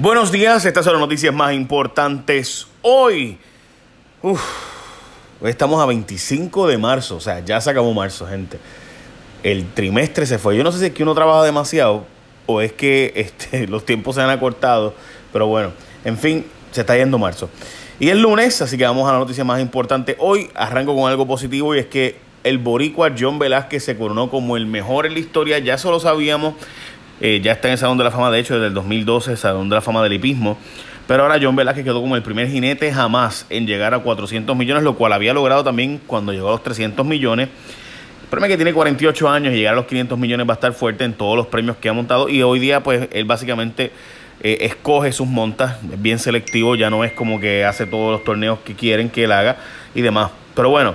Buenos días, estas son las noticias más importantes hoy. Uf, estamos a 25 de marzo, o sea, ya se acabó marzo, gente. El trimestre se fue. Yo no sé si es que uno trabaja demasiado o es que este, los tiempos se han acortado, pero bueno, en fin, se está yendo marzo. Y es lunes, así que vamos a la noticia más importante. Hoy arranco con algo positivo y es que el boricua John Velázquez se coronó como el mejor en la historia, ya eso lo sabíamos, eh, ya está en el Salón de la Fama, de hecho, desde el 2012, el Salón de la Fama del Hipismo. Pero ahora John Velázquez quedó como el primer jinete jamás en llegar a 400 millones, lo cual había logrado también cuando llegó a los 300 millones. El problema es que tiene 48 años y llegar a los 500 millones va a estar fuerte en todos los premios que ha montado. Y hoy día, pues, él básicamente eh, escoge sus montas, es bien selectivo, ya no es como que hace todos los torneos que quieren que él haga y demás. Pero bueno,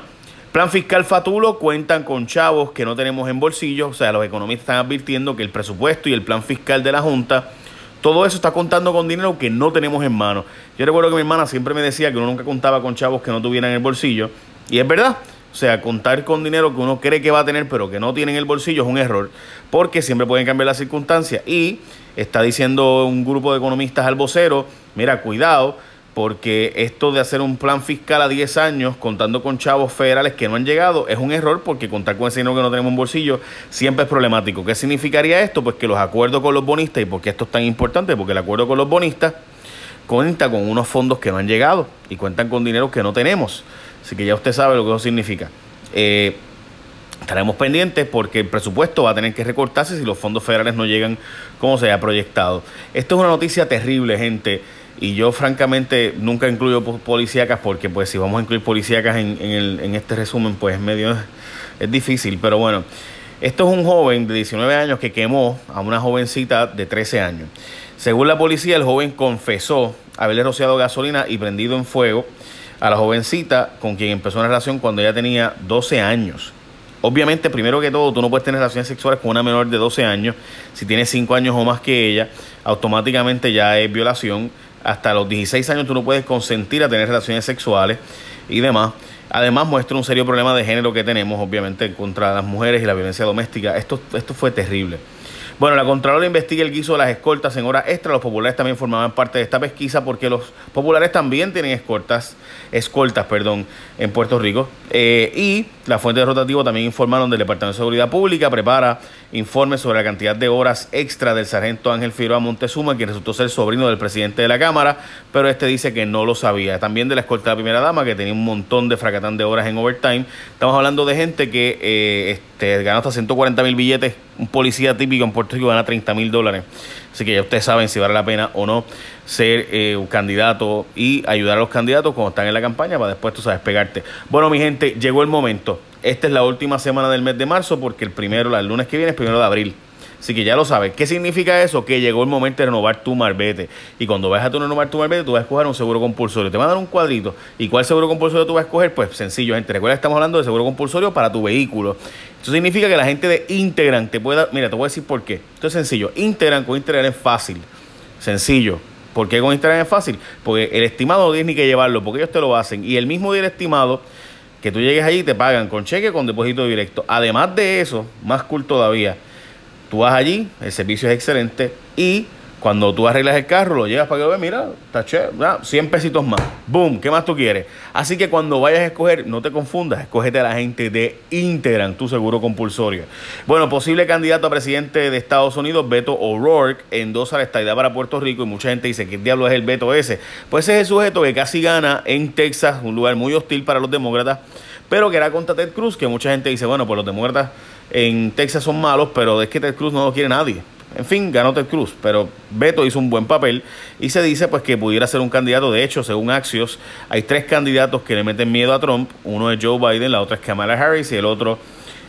Plan fiscal Fatulo cuentan con chavos que no tenemos en bolsillo, o sea, los economistas están advirtiendo que el presupuesto y el plan fiscal de la Junta, todo eso está contando con dinero que no tenemos en mano. Yo recuerdo que mi hermana siempre me decía que uno nunca contaba con chavos que no tuvieran en el bolsillo, y es verdad. O sea, contar con dinero que uno cree que va a tener, pero que no tiene en el bolsillo es un error, porque siempre pueden cambiar las circunstancias. Y está diciendo un grupo de economistas al vocero, mira, cuidado, porque esto de hacer un plan fiscal a 10 años contando con chavos federales que no han llegado es un error porque contar con ese dinero que no tenemos en bolsillo siempre es problemático. ¿Qué significaría esto? Pues que los acuerdos con los bonistas, y por qué esto es tan importante, porque el acuerdo con los bonistas cuenta con unos fondos que no han llegado y cuentan con dinero que no tenemos. Así que ya usted sabe lo que eso significa. Eh, estaremos pendientes porque el presupuesto va a tener que recortarse si los fondos federales no llegan como se ha proyectado. Esto es una noticia terrible, gente. Y yo francamente nunca incluyo policíacas porque pues si vamos a incluir policíacas en, en este resumen pues medio es difícil. Pero bueno, esto es un joven de 19 años que quemó a una jovencita de 13 años. Según la policía, el joven confesó haberle rociado gasolina y prendido en fuego a la jovencita con quien empezó una relación cuando ella tenía 12 años. Obviamente, primero que todo, tú no puedes tener relaciones sexuales con una menor de 12 años. Si tienes 5 años o más que ella, automáticamente ya es violación hasta los 16 años tú no puedes consentir a tener relaciones sexuales y demás. Además muestra un serio problema de género que tenemos, obviamente, contra las mujeres y la violencia doméstica. Esto, esto fue terrible. Bueno, la Contralora investiga el guiso de las escoltas en horas extra. Los populares también formaban parte de esta pesquisa porque los populares también tienen escoltas, escoltas perdón, en Puerto Rico. Eh, y la fuente de rotativo también informaron del Departamento de Seguridad Pública, prepara informes sobre la cantidad de horas extra del sargento Ángel Figueroa Montezuma, que resultó ser sobrino del presidente de la Cámara, pero este dice que no lo sabía. También de la escolta de la primera dama, que tenía un montón de fracatán de horas en overtime. Estamos hablando de gente que eh, este, ganó hasta 140 mil billetes. Un policía típico en Puerto Rico gana 30 mil dólares. Así que ya ustedes saben si vale la pena o no ser eh, un candidato y ayudar a los candidatos cuando están en la campaña para después tú sabes pegarte. Bueno, mi gente, llegó el momento. Esta es la última semana del mes de marzo porque el primero, el lunes que viene es primero de abril. Así que ya lo sabes. ¿Qué significa eso? Que llegó el momento de renovar tu marbete. Y cuando vayas a tu renovar tu marbete, tú vas a escoger un seguro compulsorio. Te van a dar un cuadrito. ¿Y cuál seguro compulsorio tú vas a escoger? Pues sencillo, gente. Recuerda que estamos hablando de seguro compulsorio para tu vehículo. Eso significa que la gente de Integran te puede dar. Mira, te voy a decir por qué. Esto es sencillo. Integran con Integran es fácil. Sencillo. ¿Por qué con Integran es fácil? Porque el estimado no tienes ni que llevarlo, porque ellos te lo hacen. Y el mismo día del estimado, que tú llegues allí, te pagan con cheque con depósito directo. Además de eso, más cool todavía Tú vas allí, el servicio es excelente y cuando tú arreglas el carro, lo llevas para que lo veas, mira, está chévere, 100 pesitos más. Boom, ¿qué más tú quieres? Así que cuando vayas a escoger, no te confundas, escógete a la gente de Integran, tu seguro compulsorio. Bueno, posible candidato a presidente de Estados Unidos, Beto O'Rourke, endosa la estadía para Puerto Rico y mucha gente dice, ¿qué diablo es el Beto ese? Pues ese es el sujeto que casi gana en Texas, un lugar muy hostil para los demócratas, pero que era contra Ted Cruz, que mucha gente dice, bueno, pues los demócratas en Texas son malos, pero es que Ted Cruz no lo quiere nadie. En fin, ganó Ted Cruz, pero Beto hizo un buen papel y se dice pues que pudiera ser un candidato. De hecho, según Axios, hay tres candidatos que le meten miedo a Trump. Uno es Joe Biden, la otra es Kamala Harris y el otro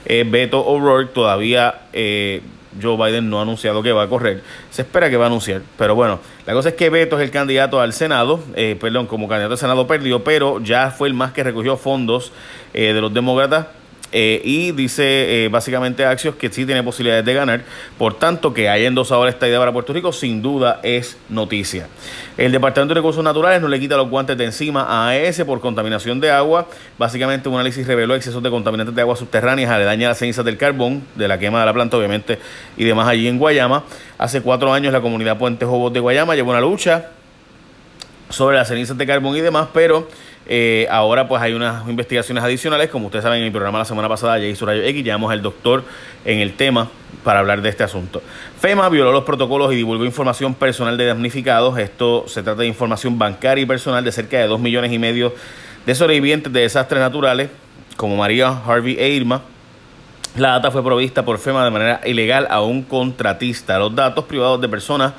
es Beto O'Rourke. Todavía eh, Joe Biden no ha anunciado que va a correr. Se espera que va a anunciar. Pero bueno, la cosa es que Beto es el candidato al Senado. Eh, perdón, como candidato al Senado perdió, pero ya fue el más que recogió fondos eh, de los demócratas Eh, y dice eh, básicamente Axios que sí tiene posibilidades de ganar. Por tanto, que haya endosado esta idea para Puerto Rico, sin duda es noticia. El Departamento de Recursos Naturales no le quita los guantes de encima a AES por contaminación de agua. Básicamente, un análisis reveló excesos de contaminantes de aguas subterráneas, aledaña a las cenizas del carbón, de la quema de la planta, obviamente, y demás allí en Guayama. Hace cuatro años, la comunidad Puente Jobos de Guayama llevó una lucha sobre las cenizas de carbón y demás, pero eh, ahora pues hay unas investigaciones adicionales, como ustedes saben en el programa la semana pasada, Jay Rayo X, llamamos al doctor en el tema para hablar de este asunto. FEMA violó los protocolos y divulgó información personal de damnificados. Esto se trata de información bancaria y personal de cerca de 2 millones y medio de sobrevivientes de desastres naturales, como María Harvey e Irma. La data fue provista por FEMA de manera ilegal a un contratista. Los datos privados de personas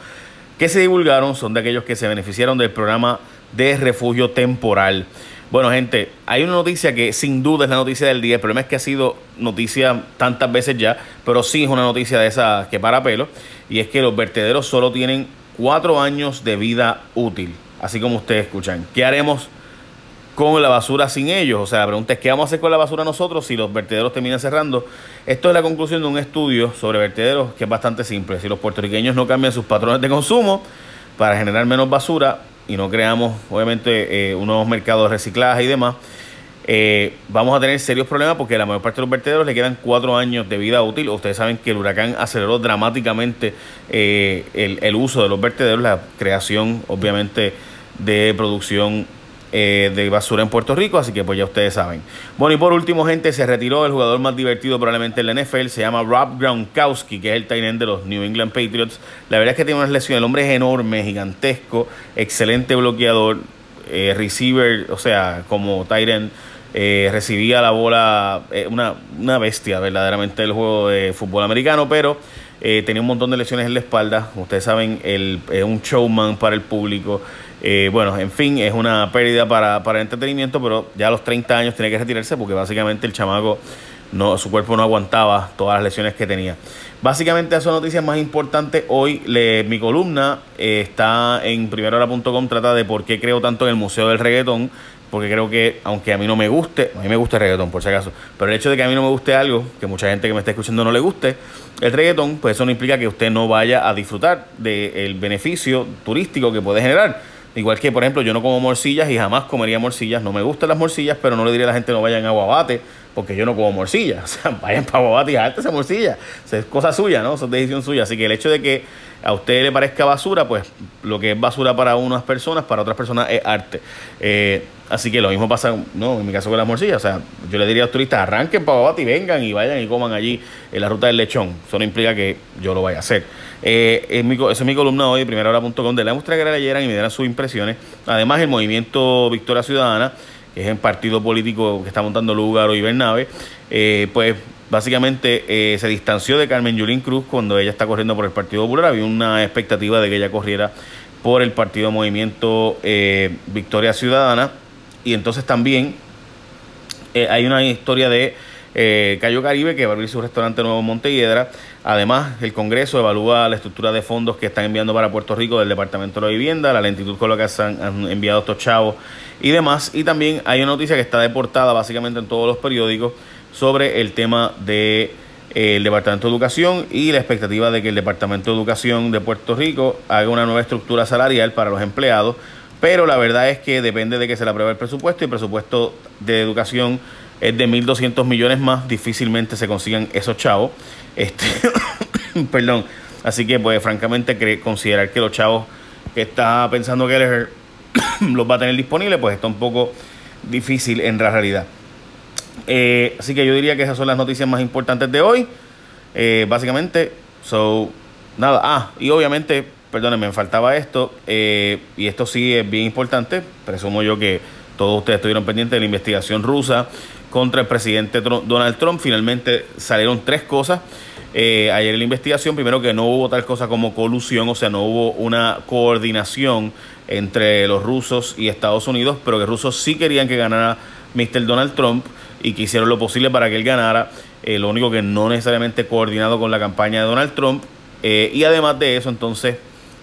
que se divulgaron son de aquellos que se beneficiaron del programa de refugio temporal. Bueno, gente, hay una noticia que sin duda es la noticia del día. El problema es que ha sido noticia tantas veces ya, pero sí es una noticia de esa que para pelo. Y es que los vertederos solo tienen cuatro años de vida útil, así como ustedes escuchan. ¿Qué haremos con la basura sin ellos? O sea, la pregunta es, ¿qué vamos a hacer con la basura nosotros si los vertederos terminan cerrando? Esto es la conclusión de un estudio sobre vertederos que es bastante simple. Si los puertorriqueños no cambian sus patrones de consumo para generar menos basura, y no creamos, obviamente, eh, unos mercados de reciclaje y demás, eh, vamos a tener serios problemas porque la mayor parte de los vertederos le quedan cuatro años de vida útil. Ustedes saben que el huracán aceleró dramáticamente eh, el, el, uso de los vertederos, la creación, obviamente, de producción eh, de basura en Puerto Rico, así que pues ya ustedes saben. Bueno, y por último, gente, se retiró el jugador más divertido probablemente en la NFL, se llama Rob Gronkowski, que es el tight de los New England Patriots. La verdad es que tiene unas lesiones, el hombre es enorme, gigantesco, excelente bloqueador, eh, receiver, o sea, como tight eh, recibía la bola, una, una bestia verdaderamente del juego de fútbol americano, pero... tenía un montón de lesiones en la espalda. Ustedes saben, el, es un showman para el público. Eh, bueno, en fin, es una pérdida para, para el entretenimiento, pero ya a los 30 años tiene que retirarse porque básicamente el chamaco, no, su cuerpo no aguantaba todas las lesiones que tenía. Básicamente esas son noticias más importantes. Hoy mi columna eh, está en primerahora.com, trata de por qué creo tanto en el Museo del Reggaetón, porque creo que aunque a mí no me guste, a mí me gusta el reggaetón por si acaso, pero el hecho de que a mí no me guste algo, que mucha gente que me está escuchando no le guste, el reggaetón, pues eso no implica que usted no vaya a disfrutar del beneficio turístico que puede generar. Igual que, por ejemplo, yo no como morcillas y jamás comería morcillas. No me gustan las morcillas, pero no le diría a la gente no vayan a Guabate porque yo no como morcillas. O sea, vayan para Guabate y esa morcilla. es cosa suya, ¿no? Eso es decisión suya. Así que el hecho de que a usted le parezca basura, pues lo que es basura para unas personas, para otras personas es arte. Eh, así que lo mismo pasa, no, en mi caso con las morcillas. O sea, yo le diría a los turistas, arranquen para Guabate vengan y vayan y coman allí en la ruta del lechón. Eso no implica que yo lo vaya a hacer. Eh, esa es mi columna hoy, primerahora.com, de la muestra que leyeran y me dieran sus impresiones. Además, el movimiento Victoria Ciudadana, es el partido político que está montando Lugaro y Bernabe, eh, pues básicamente eh, se distanció de Carmen Yulín Cruz cuando ella está corriendo por el Partido Popular. Había una expectativa de que ella corriera por el partido Movimiento eh, Victoria Ciudadana. Y entonces también hay una historia de Cayo Caribe que va a abrir su restaurante nuevo en Montehiedra Además, el Congreso evalúa la estructura de fondos que están enviando para Puerto Rico del Departamento de la Vivienda, la lentitud con la que se han, enviado estos chavos y demás. Y también hay una noticia que está deportada básicamente en todos los periódicos sobre el tema de, Departamento de Educación y la expectativa de que el Departamento de Educación de Puerto Rico haga una nueva estructura salarial para los empleados. Pero la verdad es que depende de que se le apruebe el presupuesto y el presupuesto de educación es de 1.200 millones más, difícilmente se consigan esos chavos. Este, perdón. Así que, pues, francamente, considerar que los chavos que está pensando que los va a tener disponibles, pues está un poco difícil en la realidad. Eh, así que yo diría que esas son las noticias más importantes de hoy. Eh, básicamente, so, nada. Ah, y obviamente, perdónenme, me faltaba esto. Eh, y esto sí es bien importante. Presumo yo que todos ustedes estuvieron pendientes de la investigación rusa contra el presidente Donald Trump. Finalmente salieron tres cosas. Eh, ayer en la investigación, primero que no hubo tal cosa como colusión, o sea, no hubo una coordinación entre los rusos y Estados Unidos, pero que rusos sí querían que ganara Mr. Donald Trump y que hicieron lo posible para que él ganara. Eh, lo único que no necesariamente coordinado con la campaña de Donald Trump. Eh, y además de eso, entonces,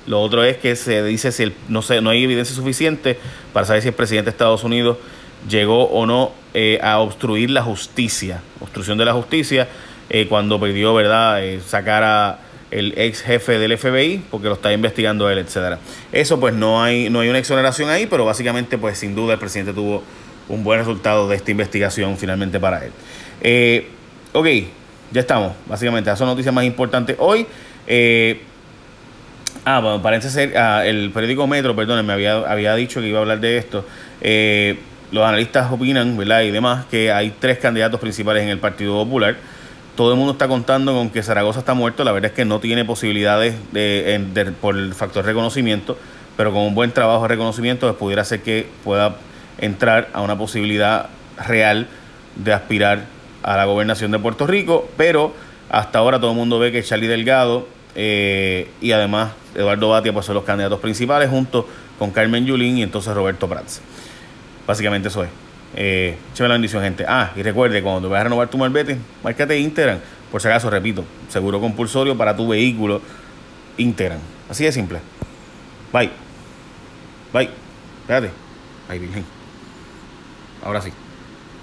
lo otro es que se dice si no, sé, no hay evidencia suficiente para saber si el presidente de Estados Unidos llegó o no eh, a obstruir la justicia, obstrucción de la justicia, eh, cuando pidió, ¿verdad?, eh, sacar a el ex jefe del FBI porque lo está investigando él, etcétera. Eso pues no hay no hay una exoneración ahí, pero básicamente pues sin duda el presidente tuvo un buen resultado de esta investigación finalmente para él. ok, ya estamos, básicamente, esas son noticias más importantes hoy. ah, bueno, parece ser, ah, el periódico Metro, perdón, me había, había dicho que iba a hablar de esto. Eh, los analistas opinan, ¿verdad? Y demás, que hay tres candidatos principales en el Partido Popular. Todo el mundo está contando con que Zaragoza está muerto. La verdad es que no tiene posibilidades de, por el factor reconocimiento, pero con un buen trabajo de reconocimiento pues, pudiera ser que pueda entrar a una posibilidad real de aspirar a la gobernación de Puerto Rico. Pero hasta ahora todo el mundo ve que Charlie Delgado eh, y además Eduardo Batia pues, son los candidatos principales junto con Carmen Yulín y entonces Roberto Prats. Básicamente eso es. Eh, la bendición, gente. Ah, y recuerde, cuando vayas a renovar tu malvete, márcate Instagram. Por si acaso, repito, seguro compulsorio para tu vehículo Instagram. Así de simple. Bye. Bye. Espérate. Bye, Virgen. Ahora sí.